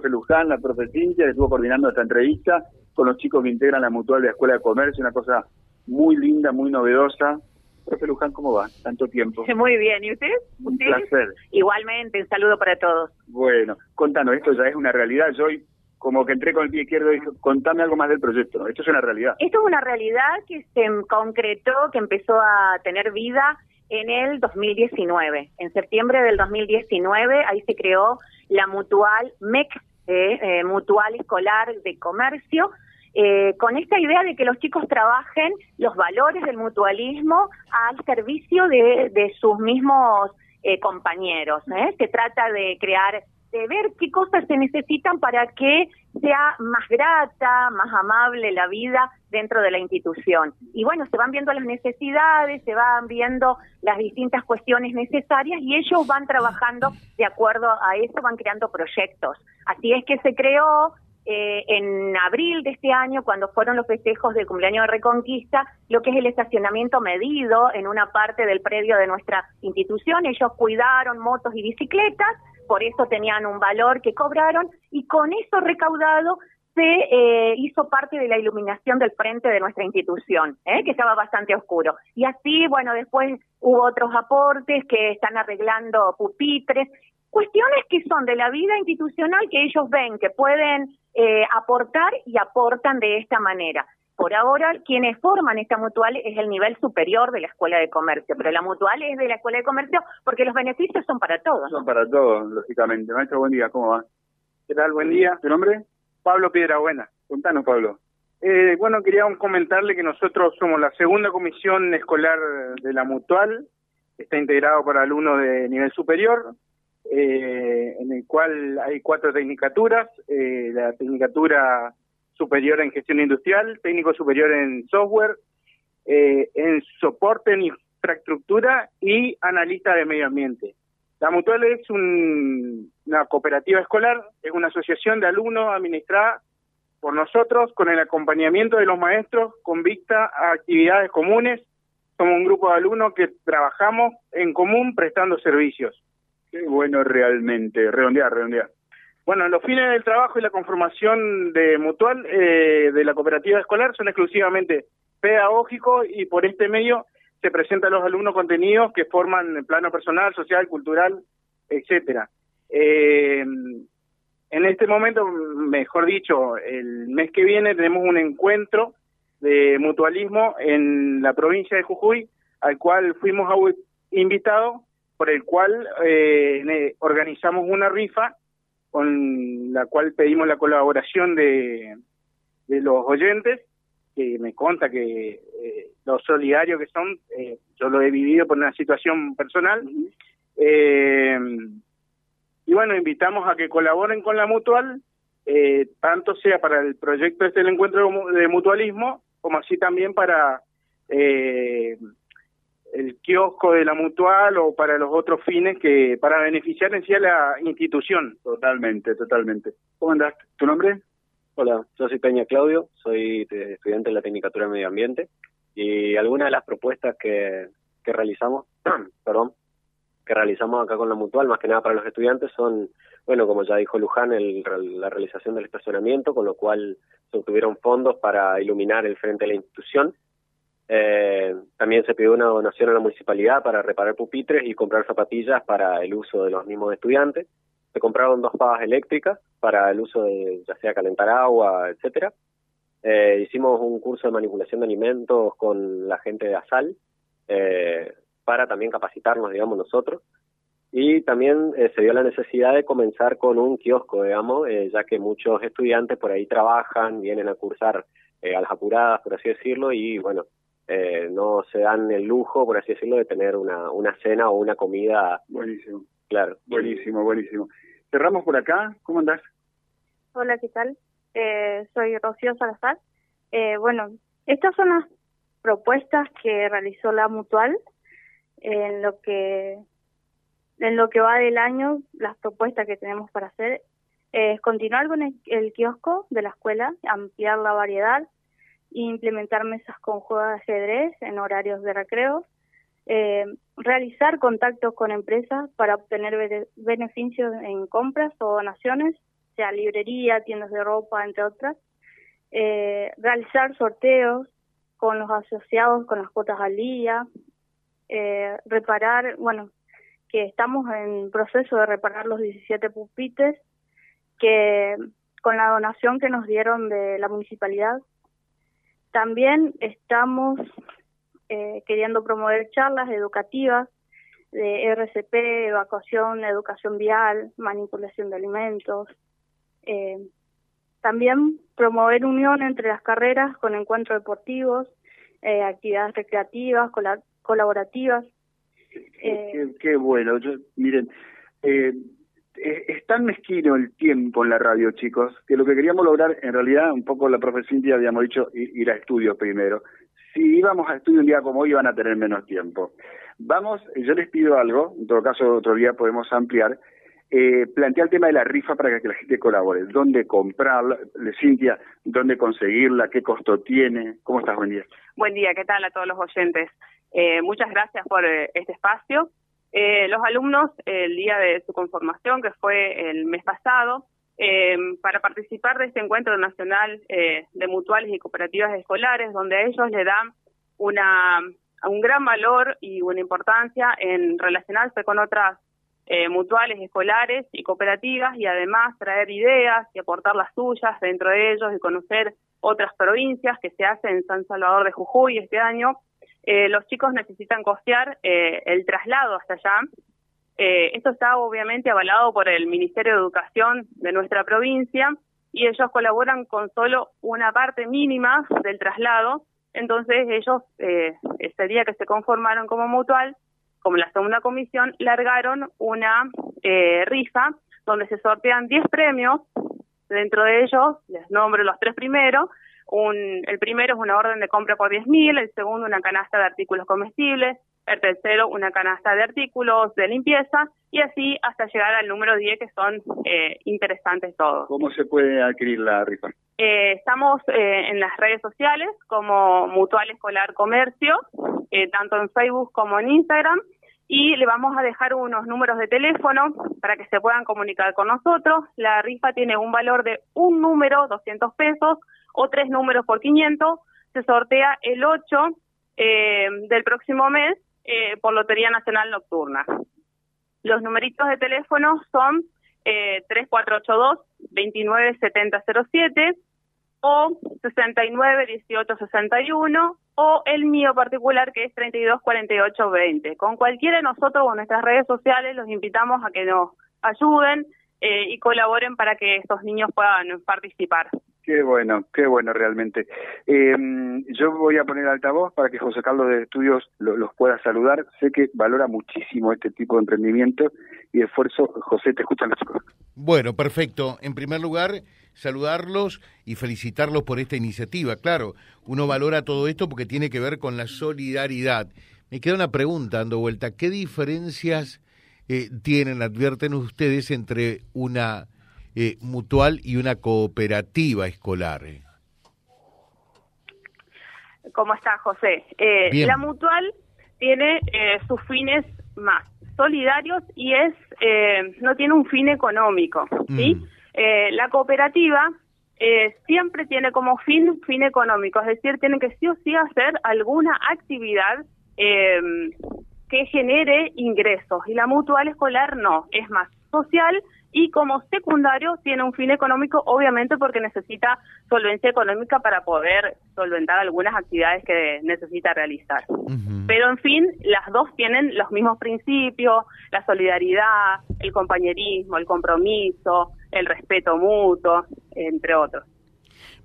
profe Luján, la profe Cintia, que estuvo coordinando esta entrevista con los chicos que integran la mutual de la Escuela de Comercio, una cosa muy linda, muy novedosa. Profe Luján, ¿cómo va? Tanto tiempo. Muy bien, ¿y usted? Un placer. Igualmente, un saludo para todos. Bueno, contanos, esto ya es una realidad. Yo hoy, como que entré con el pie izquierdo y dije, contame algo más del proyecto. Esto es una realidad. Esto es una realidad que se concretó, que empezó a tener vida en el 2019. En septiembre del 2019, ahí se creó la mutual MEC, eh, Mutual Escolar de Comercio, eh, con esta idea de que los chicos trabajen los valores del mutualismo al servicio de, de sus mismos eh, compañeros. ¿eh? Se trata de crear, de ver qué cosas se necesitan para que sea más grata, más amable la vida dentro de la institución. Y bueno, se van viendo las necesidades, se van viendo las distintas cuestiones necesarias y ellos van trabajando de acuerdo a eso, van creando proyectos. Así es que se creó eh, en abril de este año, cuando fueron los festejos del cumpleaños de Reconquista, lo que es el estacionamiento medido en una parte del predio de nuestra institución. Ellos cuidaron motos y bicicletas, por eso tenían un valor que cobraron, y con eso recaudado se eh, hizo parte de la iluminación del frente de nuestra institución, ¿eh? que estaba bastante oscuro. Y así, bueno, después hubo otros aportes que están arreglando pupitres, cuestiones que son de la vida institucional que ellos ven que pueden eh, aportar y aportan de esta manera. Por ahora, quienes forman esta mutual es el nivel superior de la Escuela de Comercio, pero la mutual es de la Escuela de Comercio porque los beneficios son para todos. Son para todos, lógicamente. Maestro, buen día, ¿cómo va? ¿Qué tal? Buen día. ¿Tu nombre? Pablo Piedrabuena. Contanos, Pablo. Eh, bueno, quería comentarle que nosotros somos la segunda comisión escolar de la mutual. Está integrado por alumnos de nivel superior eh, en el cual hay cuatro tecnicaturas, eh, la tecnicatura superior en gestión industrial, técnico superior en software, eh, en soporte en infraestructura y analista de medio ambiente. La Mutual es una cooperativa escolar, es una asociación de alumnos administrada por nosotros con el acompañamiento de los maestros con vista a actividades comunes. Somos un grupo de alumnos que trabajamos en común prestando servicios. Qué bueno realmente. Redondear, redondear. Bueno, los fines del trabajo y la conformación de mutual eh, de la cooperativa escolar son exclusivamente pedagógicos y por este medio se presentan a los alumnos contenidos que forman el plano personal, social, cultural, etcétera. Eh, en este momento, mejor dicho, el mes que viene tenemos un encuentro de mutualismo en la provincia de Jujuy, al cual fuimos invitados por el cual eh, organizamos una rifa con la cual pedimos la colaboración de, de los oyentes, que me conta que eh, los solidarios que son, eh, yo lo he vivido por una situación personal, eh, y bueno, invitamos a que colaboren con la mutual, eh, tanto sea para el proyecto este del encuentro de mutualismo, como así también para eh, el kiosco de la mutual o para los otros fines que para beneficiar en sí a la institución. Totalmente, totalmente. ¿Cómo andás? ¿Tu nombre? Hola, yo soy Peña Claudio, soy estudiante de la Tecnicatura de Medio Ambiente y algunas de las propuestas que, que realizamos, perdón, que realizamos acá con la Mutual, más que nada para los estudiantes, son, bueno, como ya dijo Luján, el, la realización del estacionamiento, con lo cual se obtuvieron fondos para iluminar el frente de la institución eh, también se pidió una donación a la municipalidad para reparar pupitres y comprar zapatillas para el uso de los mismos estudiantes. Se compraron dos pavas eléctricas para el uso de ya sea calentar agua, etcétera. Eh, hicimos un curso de manipulación de alimentos con la gente de ASAL eh, para también capacitarnos, digamos, nosotros. Y también eh, se dio la necesidad de comenzar con un kiosco, digamos, eh, ya que muchos estudiantes por ahí trabajan, vienen a cursar eh, a las apuradas, por así decirlo, y bueno, eh, no se dan el lujo, por así decirlo, de tener una, una cena o una comida. Buenísimo. Claro. Buenísimo, buenísimo. Cerramos por acá. ¿Cómo andás? Hola, ¿qué tal? Eh, soy Rocío Salazar. Eh, bueno, estas son las propuestas que realizó la Mutual en lo que en lo que va del año, las propuestas que tenemos para hacer es continuar con el kiosco de la escuela, ampliar la variedad, implementar mesas con juegos de ajedrez en horarios de recreo, eh, realizar contactos con empresas para obtener beneficios en compras o donaciones, sea librería, tiendas de ropa, entre otras. Eh, realizar sorteos con los asociados con las cuotas al día, eh, reparar, bueno, que estamos en proceso de reparar los 17 pupites que con la donación que nos dieron de la municipalidad. También estamos eh, queriendo promover charlas educativas de RCP, evacuación, educación vial, manipulación de alimentos. Eh, también promover unión entre las carreras con encuentros deportivos, eh, actividades recreativas, colaborativas. Eh, qué, bueno. Yo, miren, eh, es tan mezquino el tiempo en la radio, chicos, que lo que queríamos lograr, en realidad, un poco la profe Cintia habíamos dicho, ir a estudios primero. Si íbamos a estudio un día como hoy, iban a tener menos tiempo. Vamos, yo les pido algo, en todo caso otro día podemos ampliar, eh, plantea el tema de la rifa para que la gente colabore. ¿Dónde comprarla? Cintia, ¿dónde conseguirla? ¿Qué costo tiene? ¿Cómo estás? Buen día. Buen día, ¿qué tal a todos los oyentes? Eh, muchas gracias por eh, este espacio. Eh, los alumnos, el día de su conformación, que fue el mes pasado, para participar de este encuentro nacional de mutuales y cooperativas escolares, donde ellos le dan una, un gran valor y una importancia en relacionarse con otras eh, mutuales escolares y cooperativas y además traer ideas y aportar las suyas dentro de ellos y conocer otras provincias que se hacen en San Salvador de Jujuy este año. Eh, los chicos necesitan costear eh, el traslado hasta allá. esto está obviamente avalado por el Ministerio de Educación de nuestra provincia y ellos colaboran con solo una parte mínima del traslado. Entonces ellos, ese día que se conformaron como mutual, como la segunda comisión, largaron una eh, rifa donde se sortean 10 premios. Dentro de ellos, les nombro los tres primeros. Un, el primero es una orden de compra por 10.000, el segundo una canasta de artículos comestibles, el tercero una canasta de artículos de limpieza y así hasta llegar al número 10 que son eh, interesantes todos. ¿Cómo se puede adquirir la rifa? Eh, estamos eh, en las redes sociales como Mutual Escolar Comercio, eh, tanto en Facebook como en Instagram, y le vamos a dejar unos números de teléfono para que se puedan comunicar con nosotros. La rifa tiene un valor de un número, 200 pesos, o tres números por 500. Se sortea el 8 del próximo mes por Lotería Nacional Nocturna. Los numeritos de teléfono son eh, 3482-297007 o 691861 o el mío particular que es 324820. Con cualquiera de nosotros o nuestras redes sociales los invitamos a que nos ayuden eh, y colaboren para que estos niños puedan participar. Qué bueno, qué bueno realmente. Eh, yo voy a poner altavoz para que José Carlos de Estudios los pueda saludar. Sé que valora muchísimo este tipo de emprendimiento y esfuerzo. José, te escuchan los. Bueno, perfecto. En primer lugar, saludarlos y felicitarlos por esta iniciativa. Claro, uno valora todo esto porque tiene que ver con la solidaridad. Me queda una pregunta dando vuelta. ¿Qué diferencias eh, tienen, advierten ustedes, entre una eh, mutual y una cooperativa escolar? ¿Cómo está, José? Eh, la mutual tiene sus fines más solidarios y es no tiene un fin económico, ¿sí? Mm. Eh, la cooperativa eh, siempre tiene como fin fin económico, es decir, tiene que sí o sí hacer alguna actividad eh, que genere ingresos y la mutual escolar no, es más social y como secundario tiene un fin económico, obviamente porque necesita solvencia económica para poder solventar algunas actividades que necesita realizar. Pero en fin, las dos tienen los mismos principios, la solidaridad, el compañerismo, el compromiso, el respeto mutuo, entre otros.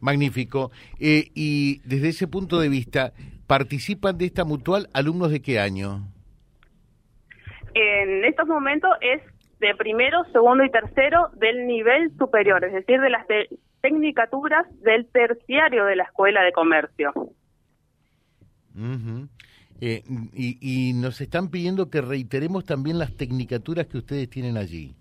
Magnífico. Eh, y desde ese punto de vista, ¿participan de esta mutual alumnos de qué año? En estos momentos es de primero, segundo y tercero del nivel superior, es decir, de las tecnicaturas del terciario de la Escuela de Comercio. Eh, y, nos están pidiendo que reiteremos también las tecnicaturas que ustedes tienen allí.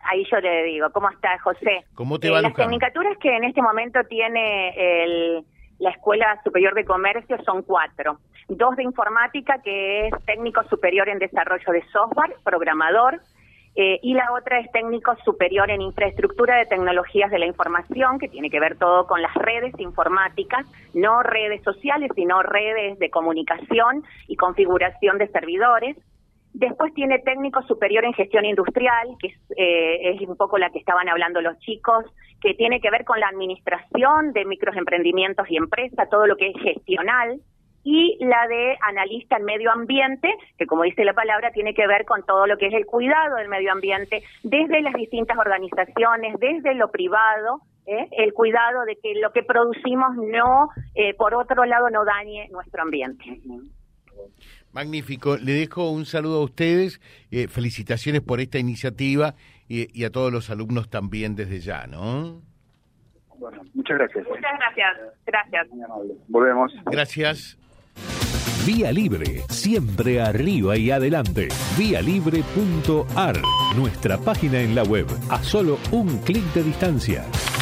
ahí yo le digo, ¿cómo está José? ¿Cómo te va, eh, Las tecnicaturas que en este momento tiene el, la Escuela Superior de Comercio son cuatro dos de informática, que es técnico superior en desarrollo de software, programador, eh, y la otra es técnico superior en infraestructura de tecnologías de la información, que tiene que ver todo con las redes informáticas, no redes sociales, sino redes de comunicación y configuración de servidores. Después tiene técnico superior en gestión industrial, que es, eh, es, un poco la que estaban hablando los chicos, que tiene que ver con la administración de microemprendimientos y empresas, todo lo que es gestional y la de analista en medio ambiente, que como dice la palabra, tiene que ver con todo lo que es el cuidado del medio ambiente desde las distintas organizaciones, desde lo privado, ¿eh? el cuidado de que lo que producimos no, eh, por otro lado, no dañe nuestro ambiente. Magnífico. Le dejo un saludo a ustedes. Eh, felicitaciones por esta iniciativa y, y, a todos los alumnos también desde ya, ¿no? Bueno, muchas gracias. Muchas gracias. Gracias. Volvemos. Gracias. Vía Libre, siempre arriba y adelante. Vialibre.ar, nuestra página en la web, a solo un clic de distancia.